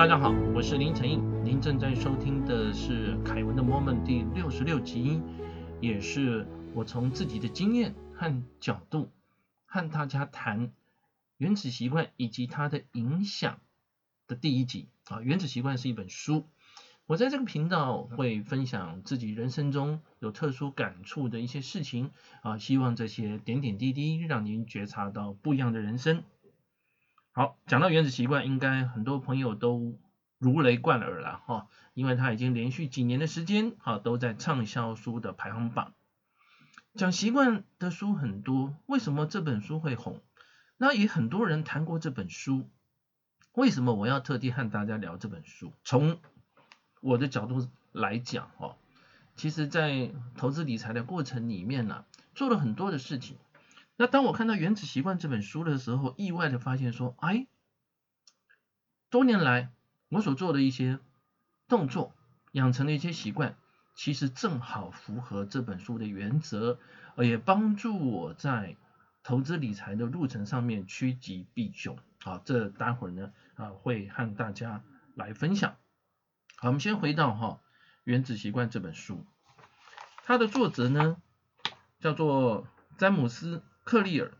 大家好，我是林晨毅，您正在收听的是凯文的 Moment 第六十六集，也是我从自己的经验和角度和大家谈原子习惯以及它的影响的第一集啊。原子习惯是一本书，我在这个频道会分享自己人生中有特殊感触的一些事情啊，希望这些点点滴滴让您觉察到不一样的人生。好，讲到原子习惯，应该很多朋友都如雷贯耳了哈，因为它已经连续几年的时间哈都在畅销书的排行榜。讲习惯的书很多，为什么这本书会红？那也很多人谈过这本书，为什么我要特地和大家聊这本书？从我的角度来讲哈，其实在投资理财的过程里面呢，做了很多的事情。那当我看到《原子习惯》这本书的时候，意外的发现说，哎，多年来我所做的一些动作，养成的一些习惯，其实正好符合这本书的原则，呃也帮助我在投资理财的路程上面趋吉避凶。好，这待会儿呢啊会和大家来分享。好，我们先回到哈《原子习惯》这本书，它的作者呢叫做詹姆斯。克利尔。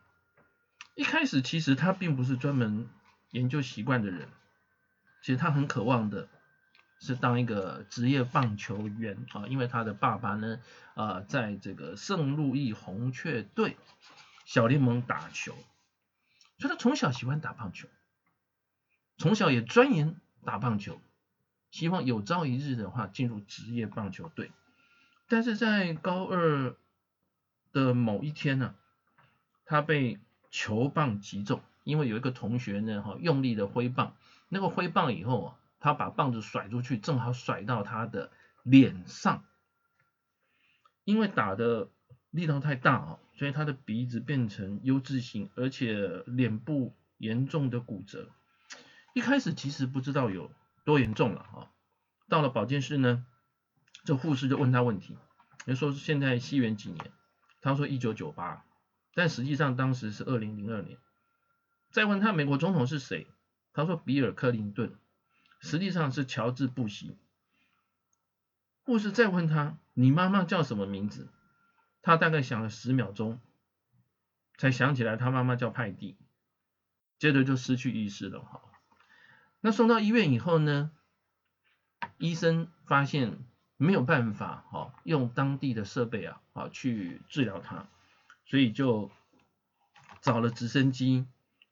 一开始其实他并不是专门研究习惯的人，其实他很渴望的是当一个职业棒球员。啊，因为他的爸爸呢啊在这个圣路易红雀队小联盟打球，所以他从小喜欢打棒球，从小也钻研打棒球，希望有朝一日的话进入职业棒球队，但是在高二的某一天呢。他被球棒击中，因为有一个同学呢，哈，用力的挥棒，那个挥棒以后啊，他把棒子甩出去，正好甩到他的脸上，因为打的力道太大啊，所以他的鼻子变成 U 字形，而且脸部严重的骨折。一开始其实不知道有多严重了啊，到了保健室呢，这护士就问他问题，就说现在西元几年？他说一九九八。但实际上当时是二零零二年。再问他美国总统是谁，他说比尔克林顿，实际上是乔治布希。护士再问他你妈妈叫什么名字，他大概想了十秒钟，才想起来他妈妈叫派蒂，接着就失去意识了哈。那送到医院以后呢，医生发现没有办法哈用当地的设备啊啊去治疗他。所以就找了直升机，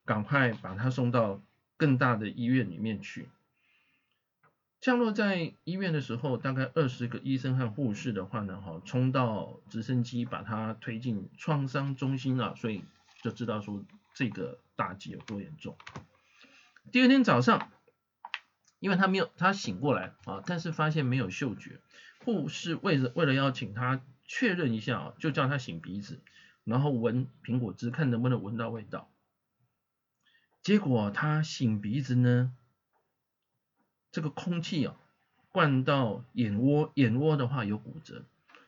赶快把他送到更大的医院里面去。降落在医院的时候，大概二十个医生和护士的话呢，哈，冲到直升机把他推进创伤中心了，所以就知道说这个打击有多严重。第二天早上，因为他没有他醒过来啊，但是发现没有嗅觉，护士为了为了要请他确认一下啊，就叫他擤鼻子。然后闻苹果汁，看能不能闻到味道。结果他擤鼻子呢，这个空气啊，灌到眼窝，眼窝的话有骨折，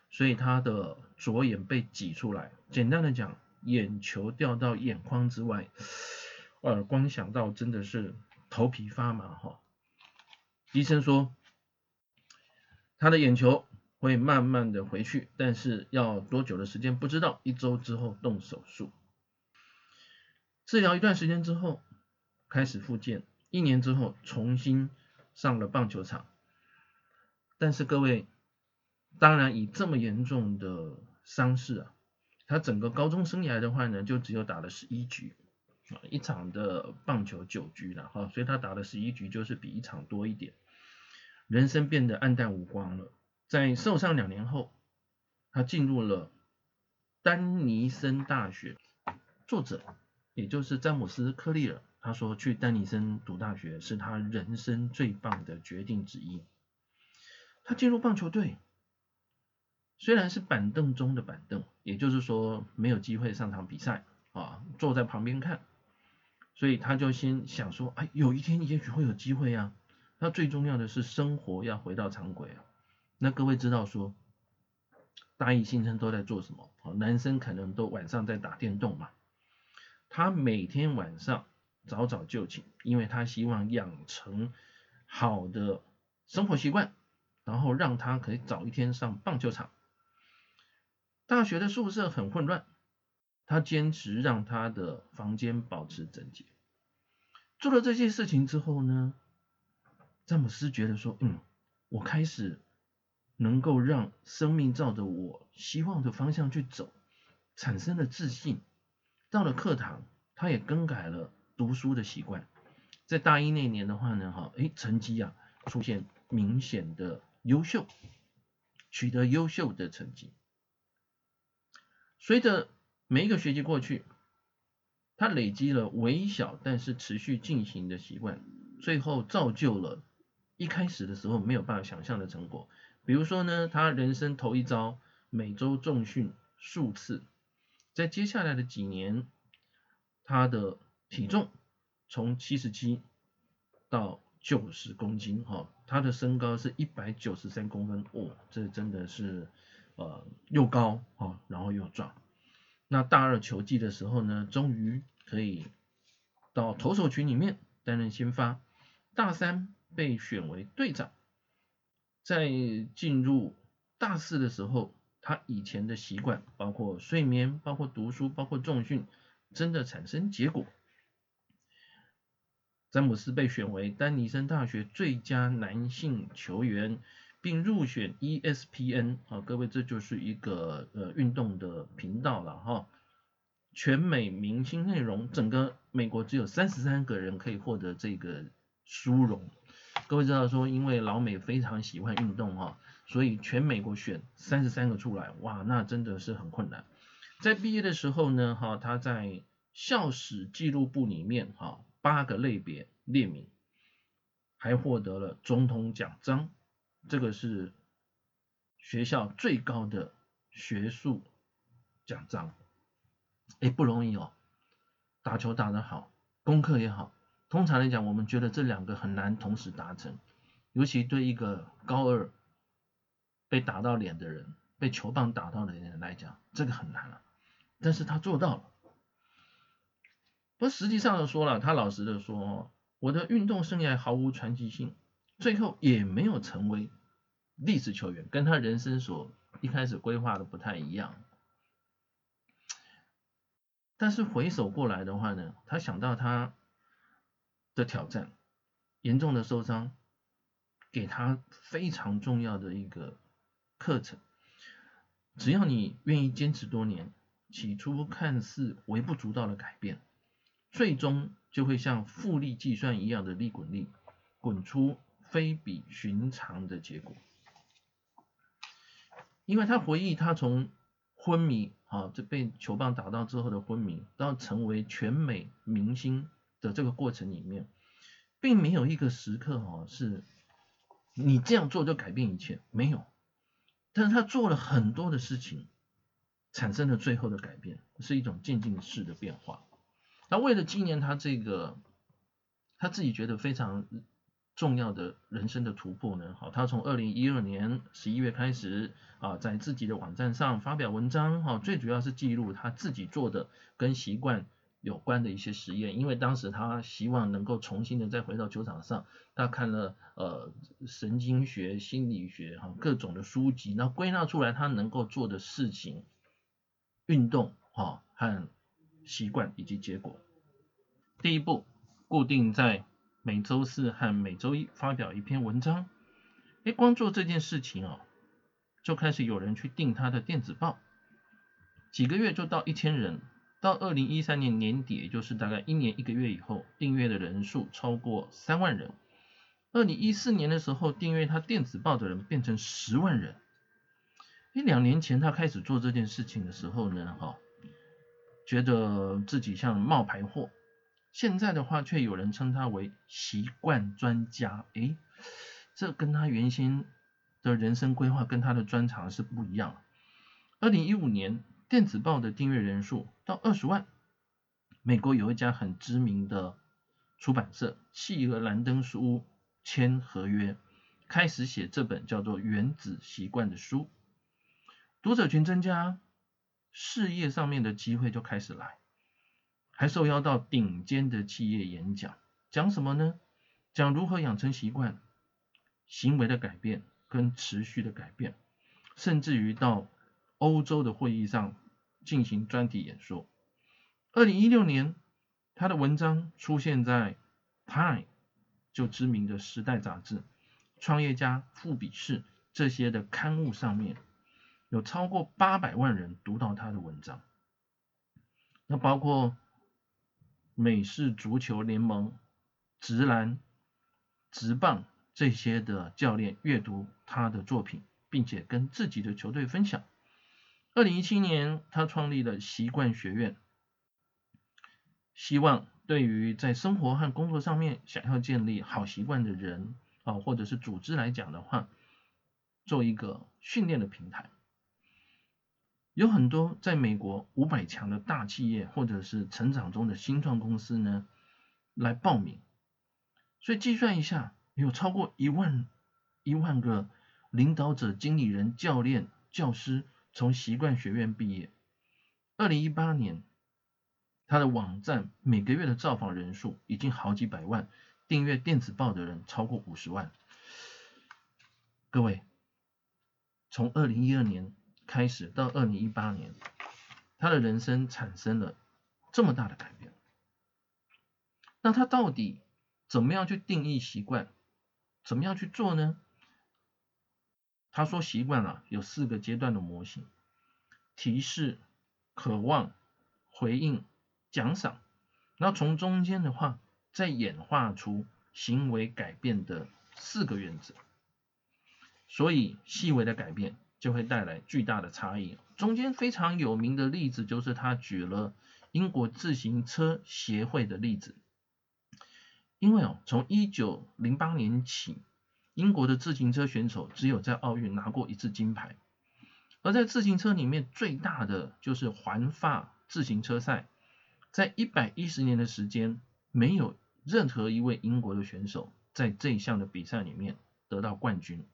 所以他的左眼被挤出来。简单的讲，眼球掉到眼眶之外。呃，光想到真的是头皮发麻哈。医生说，他的眼球。会慢慢的回去，但是要多久的时间不知道，一周之后动手术，治疗一段时间之后开始复健，一年之后重新上了棒球场。但是各位，当然以这么严重的伤势啊，他整个高中生涯的话呢，就只有打了十一局啊，一场的棒球九局了哈，所以他打了十一局就是比一场多一点，人生变得黯淡无光了。在受伤两年后，他进入了丹尼森大学。作者也就是詹姆斯·克利尔，他说去丹尼森读大学是他人生最棒的决定之一。他进入棒球队，虽然是板凳中的板凳，也就是说没有机会上场比赛啊，坐在旁边看，所以他就先想说，哎，有一天也许会有机会啊。那最重要的是生活要回到常轨啊。那各位知道说，大一新生都在做什么？好，男生可能都晚上在打电动嘛。他每天晚上早早就寝，因为他希望养成好的生活习惯，然后让他可以早一天上棒球场。大学的宿舍很混乱，他坚持让他的房间保持整洁。做了这些事情之后呢，詹姆斯觉得说，嗯，我开始能够让生命照着我希望的方向去走，产生了自信。到了课堂，他也更改了读书的习惯。在大一那年的话呢，哈，哎，成绩啊出现明显的优秀，取得优秀的成绩。随着每一个学期过去，他累积了微小但是持续进行的习惯，最后造就了一开始的时候没有办法想象的成果。比如说呢，他人生头一遭每周重训数次。在接下来的几年，他的体重从七十七到九十公斤，哈，他的身高是一百九十三公分，哦，这真的是呃又高啊，然后又壮。那大二球季的时候呢，终于可以到投手群里面担任先发。大三被选为队长，在进入大四的时候。他以前的习惯，包括睡眠、包括读书、包括重训，真的产生结果。詹姆斯被选为丹尼森大学最佳男性球员，并入选 ESPN 啊，各位这就是一个呃运动的频道了哈。全美明星内容，整个美国只有三十三个人可以获得这个殊荣。各位知道说，因为老美非常喜欢运动哈。所以全美国选三十三个出来，哇，那真的是很困难。在毕业的时候呢，哈，他在校史记录簿里面，哈，八个类别列名，还获得了总统奖章，这个是学校最高的学术奖章，哎，不容易哦。打球打得好，功课也好，通常来讲，我们觉得这两个很难同时达成，尤其对一个高二。被打到脸的人，被球棒打到的人来讲，这个很难了。但是他做到了。不实际上说了，他老实的说，我的运动生涯毫无传奇性，最后也没有成为历史球员，跟他人生所一开始规划的不太一样。但是回首过来的话呢，他想到他的挑战，严重的受伤，给他非常重要的一个。课程，只要你愿意坚持多年，起初看似微不足道的改变，最终就会像复利计算一样的利滚利，滚出非比寻常的结果。因为他回忆他从昏迷啊，这被球棒打到之后的昏迷，到成为全美明星的这个过程里面，并没有一个时刻哈是，你这样做就改变一切，没有。但是他做了很多的事情，产生了最后的改变，是一种渐进式的变化。那为了纪念他这个他自己觉得非常重要的人生的突破呢，好，他从二零一二年十一月开始啊，在自己的网站上发表文章，哈，最主要是记录他自己做的跟习惯。有关的一些实验，因为当时他希望能够重新的再回到球场上，他看了呃神经学、心理学哈各种的书籍，那归纳出来他能够做的事情、运动哈和习惯以及结果。第一步，固定在每周四和每周一发表一篇文章。哎，光做这件事情哦，就开始有人去订他的电子报，几个月就到一千人。到二零一三年年底，也就是大概一年一个月以后，订阅的人数超过三万人。二零一四年的时候，订阅他电子报的人变成十万人。一两年前他开始做这件事情的时候呢，哈，觉得自己像冒牌货。现在的话，却有人称他为习惯专家。诶，这跟他原先的人生规划跟他的专长是不一样。二零一五年。电子报的订阅人数到二十万，美国有一家很知名的出版社企鹅兰登书屋签合约，开始写这本叫做《原子习惯》的书，读者群增加，事业上面的机会就开始来，还受邀到顶尖的企业演讲，讲什么呢？讲如何养成习惯、行为的改变跟持续的改变，甚至于到欧洲的会议上进行专题演说。二零一六年，他的文章出现在《Time》就知名的时代杂志、创业家、富比士这些的刊物上面，有超过八百万人读到他的文章。那包括美式足球联盟、直篮、直棒这些的教练阅读他的作品，并且跟自己的球队分享。二零一七年，他创立了习惯学院。希望对于在生活和工作上面想要建立好习惯的人啊，或者是组织来讲的话，做一个训练的平台。有很多在美国五百强的大企业或者是成长中的新创公司呢，来报名。所以计算一下，有超过一万一万个领导者、经理人、教练、教师从习惯学院毕业。二零一八年。他的网站每个月的造访人数已经好几百万，订阅电子报的人超过五十万。各位，从二零一二年开始到二零一八年，他的人生产生了这么大的改变。那他到底怎么样去定义习惯？怎么样去做呢？他说习惯了有四个阶段的模型：提示、渴望、回应。奖赏，然后从中间的话，再演化出行为改变的四个原则，所以细微的改变就会带来巨大的差异。中间非常有名的例子就是他举了英国自行车协会的例子，因为哦，从一九零八年起，英国的自行车选手只有在奥运拿过一次金牌，而在自行车里面最大的就是环法自行车赛。在一百一十年的时间，没有任何一位英国的选手在这一项的比赛里面得到冠军。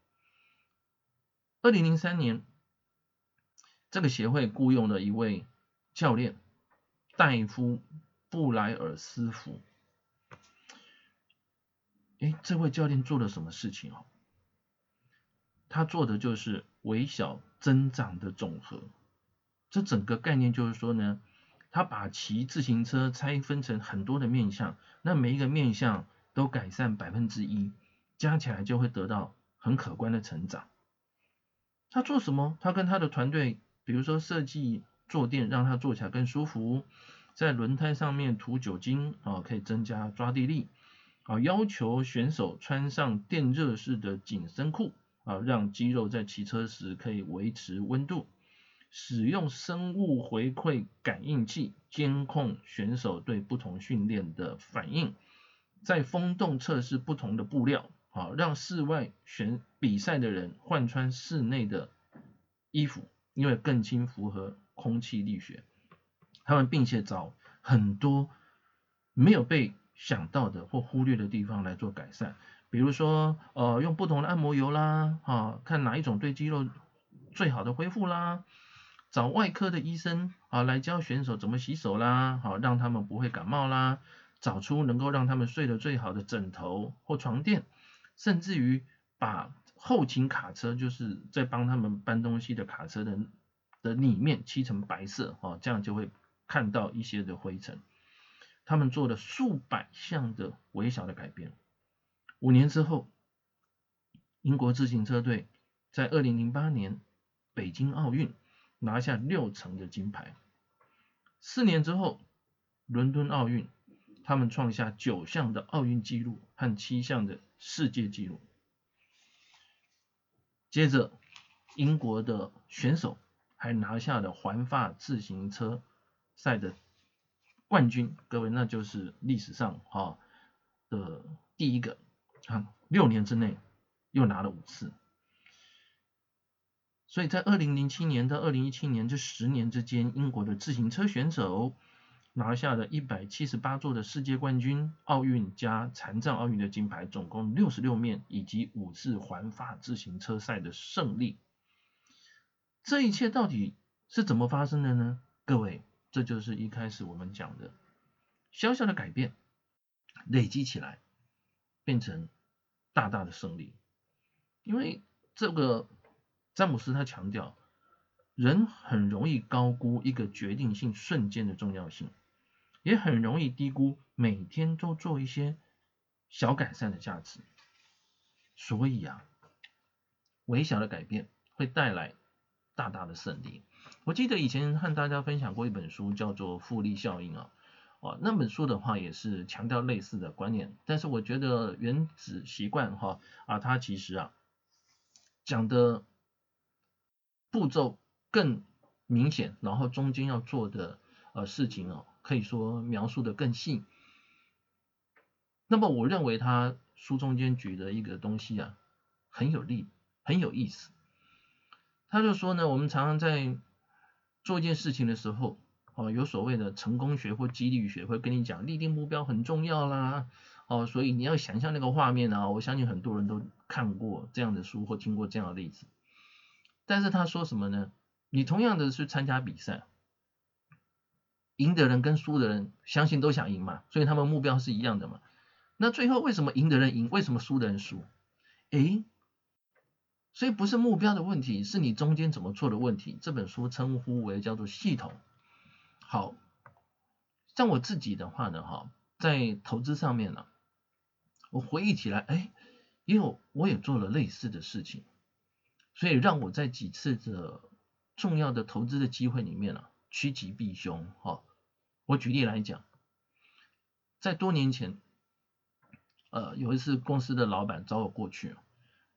二零零三年，这个协会雇佣了一位教练戴夫布莱尔斯福。哎，这位教练做了什么事情哦？他做的就是微小增长的总和。这整个概念就是说呢。他把骑自行车拆分成很多的面向，那每一个面向都改善百分之一，加起来就会得到很可观的成长。他做什么？他跟他的团队，比如说设计坐垫，让他坐起来更舒服；在轮胎上面涂酒精啊，可以增加抓地力啊；要求选手穿上电热式的紧身裤啊，让肌肉在骑车时可以维持温度。使用生物回馈感应器监控选手对不同训练的反应，在风洞测试不同的布料，啊让室外选比赛的人换穿室内的衣服，因为更轻符合空气力学。他们并且找很多没有被想到的或忽略的地方来做改善，比如说呃用不同的按摩油啦，啊看哪一种对肌肉最好的恢复啦。找外科的医生啊来教选手怎么洗手啦，好让他们不会感冒啦，找出能够让他们睡得最好的枕头或床垫，甚至于把后勤卡车就是在帮他们搬东西的卡车的的里面漆成白色，哦这样就会看到一些的灰尘。他们做了数百项的微小的改变。五年之后，英国自行车队在二零零八年北京奥运。拿下六成的金牌。四年之后，伦敦奥运，他们创下九项的奥运纪录和七项的世界纪录。接着，英国的选手还拿下了环法自行车赛的冠军。各位，那就是历史上哈的第一个，啊，六年之内又拿了五次。所以在二零零七年到二零一七年这十年之间，英国的自行车选手拿下了一百七十八座的世界冠军、奥运加残障奥运的金牌，总共六十六面，以及五次环法自行车赛的胜利。这一切到底是怎么发生的呢？各位，这就是一开始我们讲的小小的改变累积起来，变成大大的胜利。因为这个詹姆斯他强调，人很容易高估一个决定性瞬间的重要性，也很容易低估每天都做一些小改善的价值。所以啊，微小的改变会带来大大的胜利。我记得以前和大家分享过一本书，叫做《复利效应》啊，哦，那本书的话也是强调类似的观念，但是我觉得原子习惯哈啊，它其实啊。讲的步骤更明显，然后中间要做的呃事情哦，可以说描述的更细。那么我认为他书中间举的一个东西啊，很有利，很有意思。他就说呢，我们常常在做一件事情的时候，哦，有所谓的成功学或激励学会跟你讲，立定目标很重要啦。哦，所以你要想象那个画面啊，我相信很多人都看过这样的书或听过这样的例子。但是他说什么呢？你同样的去参加比赛，赢的人跟输的人，相信都想赢嘛，所以他们目标是一样的嘛。那最后为什么赢的人赢，为什么输的人输？诶，所以不是目标的问题，是你中间怎么做的问题。这本书称呼为叫做系统。好，像我自己的话呢，哈，在投资上面呢。我回忆起来，哎，也有我也做了类似的事情，所以让我在几次的重要的投资的机会里面啊，趋吉避凶。哈，我举例来讲，在多年前，呃，有一次公司的老板找我过去，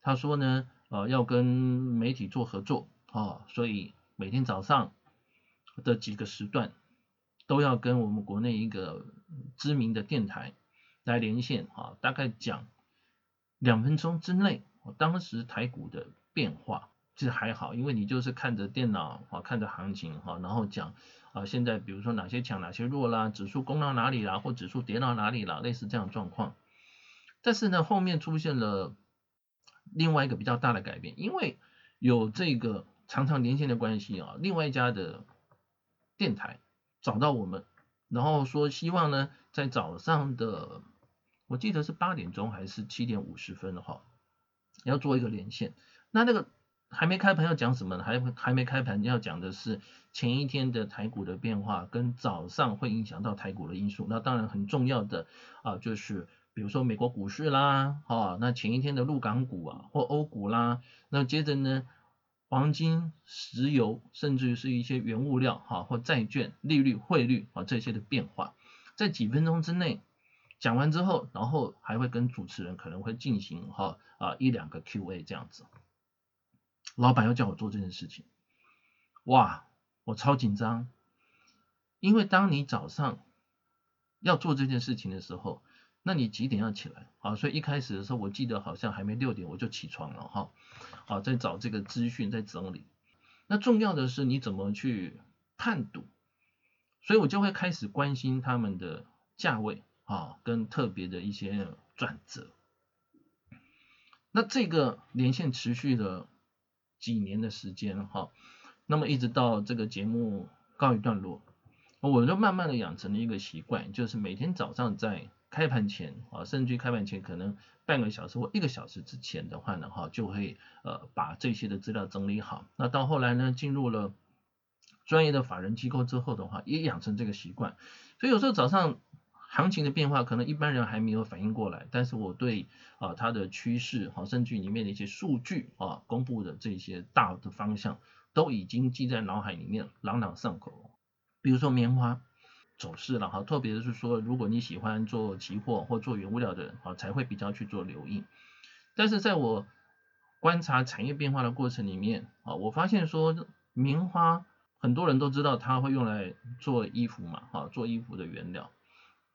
他说呢，呃，要跟媒体做合作，啊，所以每天早上的几个时段都要跟我们国内一个知名的电台。来连线啊，大概讲两分钟之内，我当时台股的变化其实还好，因为你就是看着电脑啊，看着行情哈，然后讲啊，现在比如说哪些强哪些弱啦，指数攻到哪里啦，或指数跌到哪里啦，类似这样状况。但是呢，后面出现了另外一个比较大的改变，因为有这个常常连线的关系啊，另外一家的电台找到我们，然后说希望呢，在早上的我记得是八点钟还是七点五十分的话，要做一个连线。那那个还没开盘要讲什么呢？还还没开盘要讲的是前一天的台股的变化跟早上会影响到台股的因素。那当然很重要的啊，就是比如说美国股市啦，啊，那前一天的陆港股啊或欧股啦，那接着呢，黄金、石油，甚至于是一些原物料哈或债券、利率、汇率啊这些的变化，在几分钟之内。讲完之后，然后还会跟主持人可能会进行哈啊一两个 Q&A 这样子。老板要叫我做这件事情，哇，我超紧张，因为当你早上要做这件事情的时候，那你几点要起来啊？所以一开始的时候，我记得好像还没六点我就起床了哈，啊，在找这个资讯，在整理。那重要的是你怎么去判读，所以我就会开始关心他们的价位。啊，跟特别的一些转折，那这个连线持续了几年的时间哈，那么一直到这个节目告一段落，我就慢慢的养成了一个习惯，就是每天早上在开盘前啊，甚至开盘前可能半个小时或一个小时之前的话呢，哈，就会呃把这些的资料整理好。那到后来呢，进入了专业的法人机构之后的话，也养成这个习惯，所以有时候早上。行情的变化可能一般人还没有反应过来，但是我对啊它的趋势，好，甚至里面的一些数据啊公布的这些大的方向，都已经记在脑海里面，朗朗上口。比如说棉花走势了哈，特别是说如果你喜欢做期货或做原物料的人啊，才会比较去做留意。但是在我观察产业变化的过程里面啊，我发现说棉花很多人都知道它会用来做衣服嘛，啊，做衣服的原料。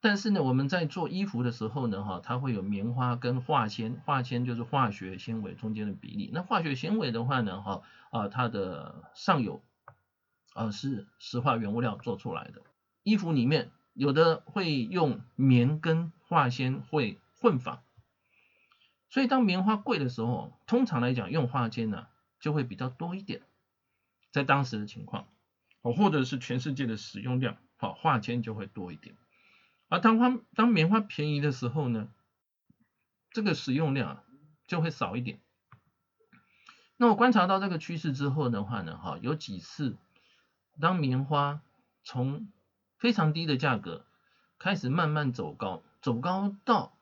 但是呢，我们在做衣服的时候呢，哈，它会有棉花跟化纤，化纤就是化学纤维中间的比例。那化学纤维的话呢，哈，啊，它的上游，啊是石化原物料做出来的。衣服里面有的会用棉跟化纤会混纺，所以当棉花贵的时候，通常来讲用化纤呢就会比较多一点，在当时的情况，哦，或者是全世界的使用量，好，化纤就会多一点。而当花当棉花便宜的时候呢，这个使用量就会少一点。那我观察到这个趋势之后的话呢，哈，有几次当棉花从非常低的价格开始慢慢走高，走高到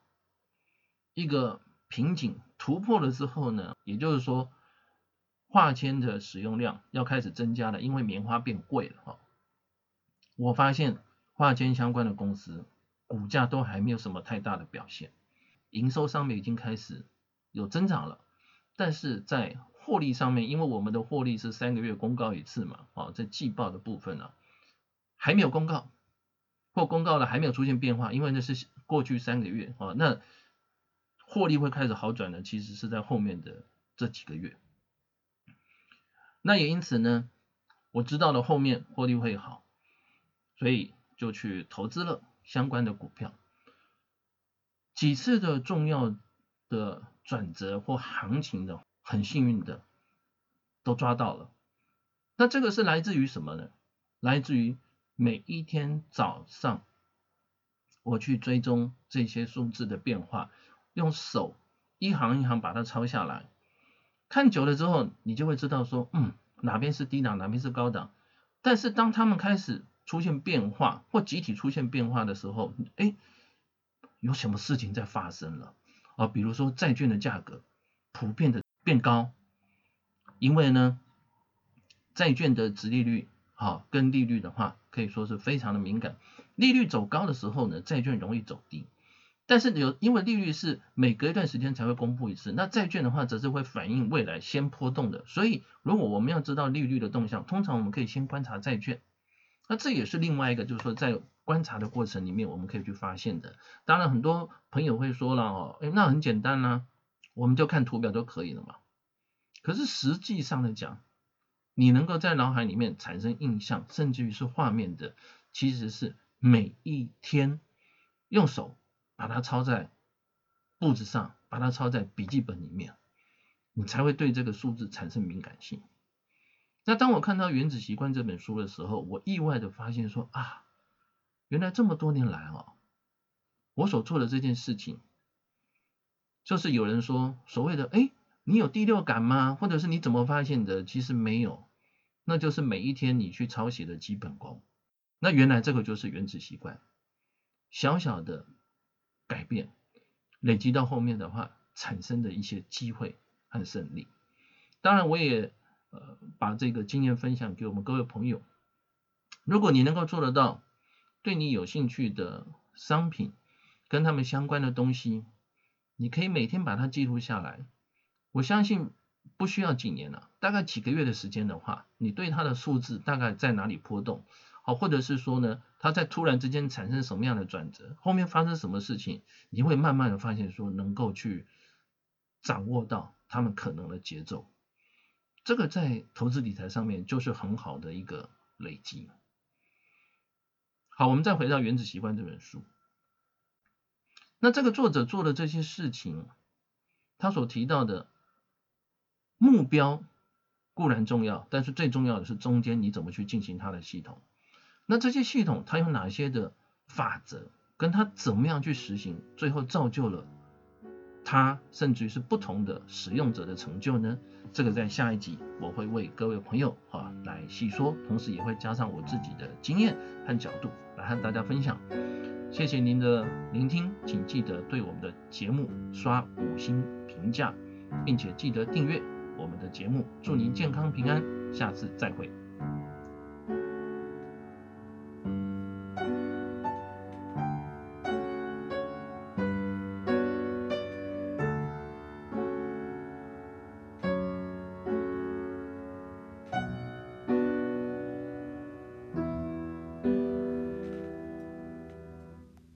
一个瓶颈突破了之后呢，也就是说化纤的使用量要开始增加了，因为棉花变贵了哈。我发现化纤相关的公司股价都还没有什么太大的表现，营收上面已经开始有增长了，但是在获利上面，因为我们的获利是三个月公告一次嘛，啊，在季报的部分呢还没有公告，或公告了还没有出现变化，因为那是过去三个月啊，那获利会开始好转的，其实是在后面的这几个月。那也因此呢，我知道了后面获利会好，所以就去投资了相关的股票，几次的重要的转折或行情的。很幸运的都抓到了，那这个是来自于什么呢？来自于每一天早上我去追踪这些数字的变化，用手一行一行把它抄下来，看久了之后，你就会知道说，嗯，哪边是低档，哪边是高档。但是当他们开始出现变化或集体出现变化的时候，哎，有什么事情在发生了啊？比如说债券的价格普遍的。变高，因为呢，债券的值利率，哈，跟利率的话，可以说是非常的敏感。利率走高的时候呢，债券容易走低。但是有，因为利率是每隔一段时间才会公布一次，那债券的话则是会反映未来先波动的。所以，如果我们要知道利率的动向，通常我们可以先观察债券。那这也是另外一个，就是说在观察的过程里面，我们可以去发现的。当然，很多朋友会说了哦，哎，那很简单啦。我们就看图表就可以了嘛。可是实际上来讲，你能够在脑海里面产生印象，甚至于是画面的，其实是每一天用手把它抄在簿子上，把它抄在笔记本里面，你才会对这个数字产生敏感性。那当我看到《原子习惯》这本书的时候，我意外的发现说啊，原来这么多年来啊，我所做的这件事情。就是有人说所谓的哎，你有第六感吗？或者是你怎么发现的？其实没有，那就是每一天你去抄写的基本功。那原来这个就是原子习惯，小小的改变累积到后面的话，产生的一些机会和胜利。当然，我也呃把这个经验分享给我们各位朋友。如果你能够做得到，对你有兴趣的商品跟他们相关的东西。你可以每天把它记录下来，我相信不需要几年了，大概几个月的时间的话，你对它的数字大概在哪里波动，好，或者是说呢，它在突然之间产生什么样的转折，后面发生什么事情，你会慢慢的发现说能够去掌握到他们可能的节奏，这个在投资理财上面就是很好的一个累积。好，我们再回到《原子习惯》这本书。那这个作者做的这些事情，他所提到的目标固然重要，但是最重要的是中间你怎么去进行它的系统。那这些系统它有哪些的法则，跟它怎么样去实行，最后造就了他甚至于是不同的使用者的成就呢？这个在下一集我会为各位朋友哈来细说，同时也会加上我自己的经验和角度来和大家分享。谢谢您的聆听，请记得对我们的节目刷五星评价，并且记得订阅我们的节目。祝您健康平安，下次再会。